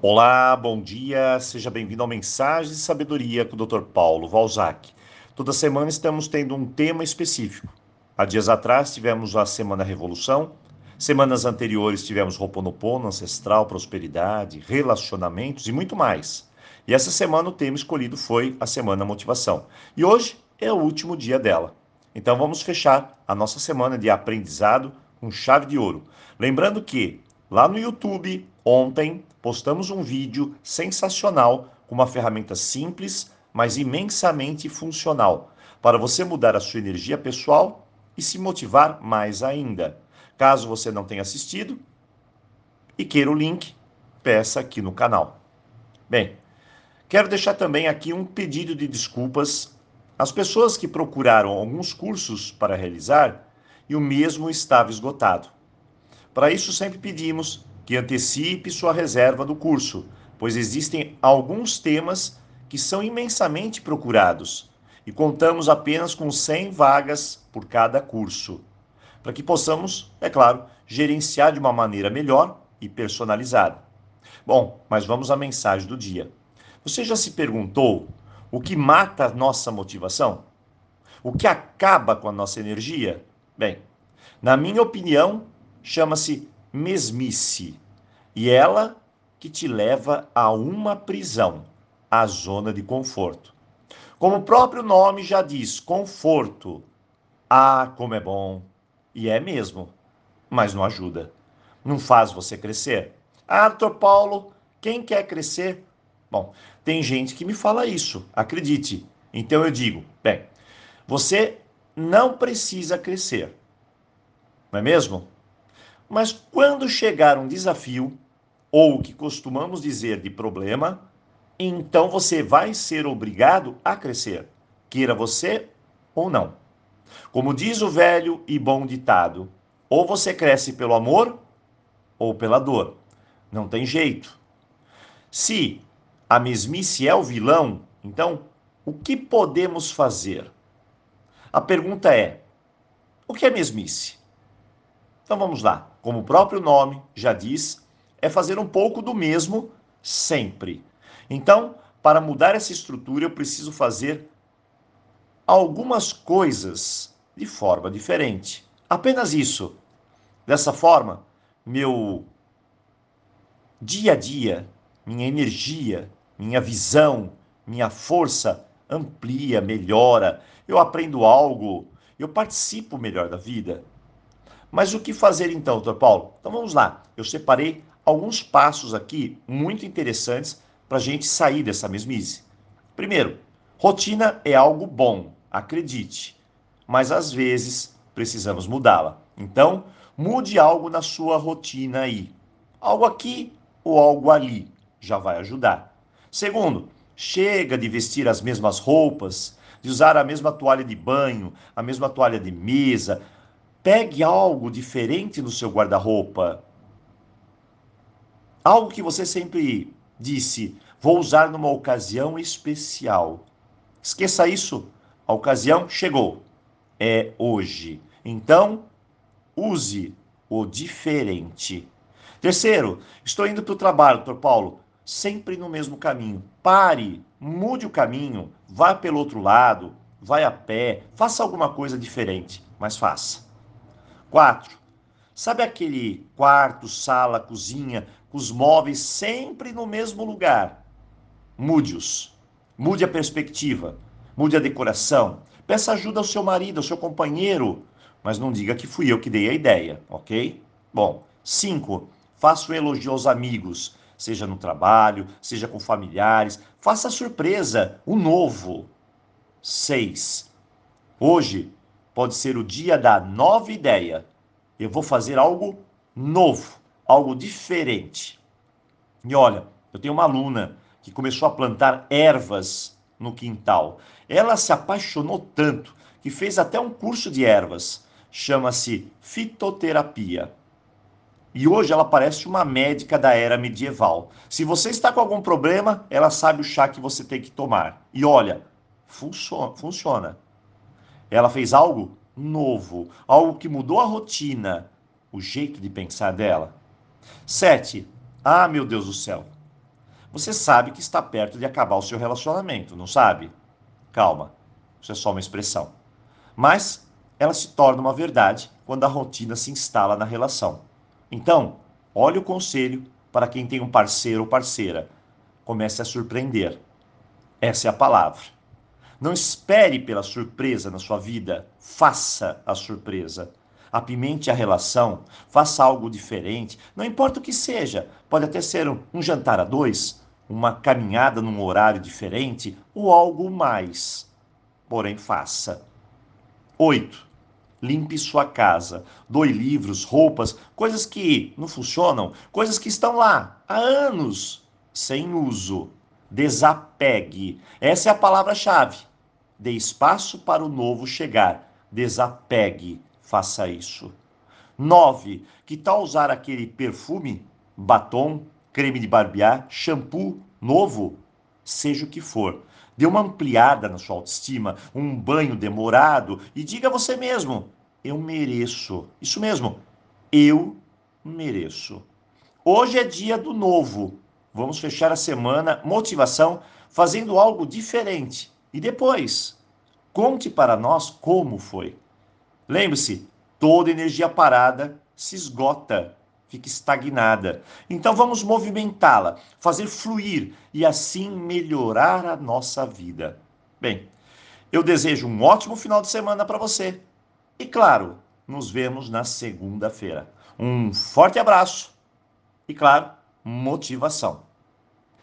Olá, bom dia, seja bem-vindo ao Mensagem de Sabedoria com o Dr. Paulo Valzac. Toda semana estamos tendo um tema específico. Há dias atrás tivemos a Semana Revolução, semanas anteriores tivemos Roponopono, Ancestral, Prosperidade, Relacionamentos e muito mais. E essa semana o tema escolhido foi a Semana Motivação. E hoje é o último dia dela. Então vamos fechar a nossa semana de aprendizado com chave de ouro. Lembrando que lá no YouTube, ontem, postamos um vídeo sensacional com uma ferramenta simples, mas imensamente funcional para você mudar a sua energia pessoal e se motivar mais ainda. Caso você não tenha assistido e queira o link, peça aqui no canal. Bem, quero deixar também aqui um pedido de desculpas às pessoas que procuraram alguns cursos para realizar e o mesmo estava esgotado. Para isso, sempre pedimos que antecipe sua reserva do curso, pois existem alguns temas que são imensamente procurados e contamos apenas com 100 vagas por cada curso, para que possamos, é claro, gerenciar de uma maneira melhor e personalizada. Bom, mas vamos à mensagem do dia. Você já se perguntou o que mata a nossa motivação? O que acaba com a nossa energia? Bem, na minha opinião, chama-se mesmice. E ela que te leva a uma prisão, a zona de conforto. Como o próprio nome já diz, conforto. Ah, como é bom. E é mesmo, mas não ajuda. Não faz você crescer. Ah, doutor Paulo, quem quer crescer? Bom, tem gente que me fala isso, acredite. Então eu digo, bem, você não precisa crescer. Não é mesmo? Mas quando chegar um desafio, ou o que costumamos dizer de problema, então você vai ser obrigado a crescer, queira você ou não. Como diz o velho e bom ditado, ou você cresce pelo amor ou pela dor. Não tem jeito. Se a mesmice é o vilão, então o que podemos fazer? A pergunta é: o que é mesmice? Então vamos lá. Como o próprio nome já diz, é fazer um pouco do mesmo sempre. Então, para mudar essa estrutura, eu preciso fazer algumas coisas de forma diferente. Apenas isso. Dessa forma, meu dia a dia, minha energia, minha visão, minha força amplia, melhora, eu aprendo algo, eu participo melhor da vida. Mas o que fazer então, doutor Paulo? Então vamos lá. Eu separei alguns passos aqui muito interessantes para a gente sair dessa mesmice. Primeiro, rotina é algo bom, acredite, mas às vezes precisamos mudá-la. Então, mude algo na sua rotina aí. Algo aqui ou algo ali já vai ajudar. Segundo, chega de vestir as mesmas roupas, de usar a mesma toalha de banho, a mesma toalha de mesa, Pegue algo diferente no seu guarda-roupa. Algo que você sempre disse, vou usar numa ocasião especial. Esqueça isso. A ocasião chegou. É hoje. Então, use o diferente. Terceiro, estou indo para o trabalho, doutor Paulo, sempre no mesmo caminho. Pare, mude o caminho, vá pelo outro lado, vai a pé, faça alguma coisa diferente, mas faça. Quatro, sabe aquele quarto, sala, cozinha, com os móveis sempre no mesmo lugar? Mude-os. Mude a perspectiva. Mude a decoração. Peça ajuda ao seu marido, ao seu companheiro. Mas não diga que fui eu que dei a ideia, ok? Bom, cinco, faça um elogio aos amigos, seja no trabalho, seja com familiares. Faça surpresa, o novo. Seis, hoje pode ser o dia da nova ideia. Eu vou fazer algo novo, algo diferente. E olha, eu tenho uma aluna que começou a plantar ervas no quintal. Ela se apaixonou tanto que fez até um curso de ervas. Chama-se fitoterapia. E hoje ela parece uma médica da era medieval. Se você está com algum problema, ela sabe o chá que você tem que tomar. E olha, funciona. funciona. Ela fez algo novo, algo que mudou a rotina, o jeito de pensar dela. Sete. Ah, meu Deus do céu. você sabe que está perto de acabar o seu relacionamento, não sabe? Calma, isso é só uma expressão. Mas ela se torna uma verdade quando a rotina se instala na relação. Então, olhe o conselho para quem tem um parceiro ou parceira. Comece a surpreender. Essa é a palavra. Não espere pela surpresa na sua vida, faça a surpresa. Apimente a relação, faça algo diferente, não importa o que seja. Pode até ser um, um jantar a dois, uma caminhada num horário diferente ou algo mais. Porém, faça. 8. Limpe sua casa. Doe livros, roupas, coisas que não funcionam, coisas que estão lá há anos sem uso. Desapegue. Essa é a palavra-chave. Dê espaço para o novo chegar. Desapegue. Faça isso. 9. Que tal usar aquele perfume, batom, creme de barbear, shampoo novo? Seja o que for. Dê uma ampliada na sua autoestima, um banho demorado e diga a você mesmo: eu mereço. Isso mesmo, eu mereço. Hoje é dia do novo. Vamos fechar a semana motivação fazendo algo diferente. E depois, conte para nós como foi. Lembre-se, toda energia parada se esgota fica estagnada. Então vamos movimentá-la, fazer fluir e assim melhorar a nossa vida. Bem, eu desejo um ótimo final de semana para você. E claro, nos vemos na segunda-feira. Um forte abraço e, claro, motivação.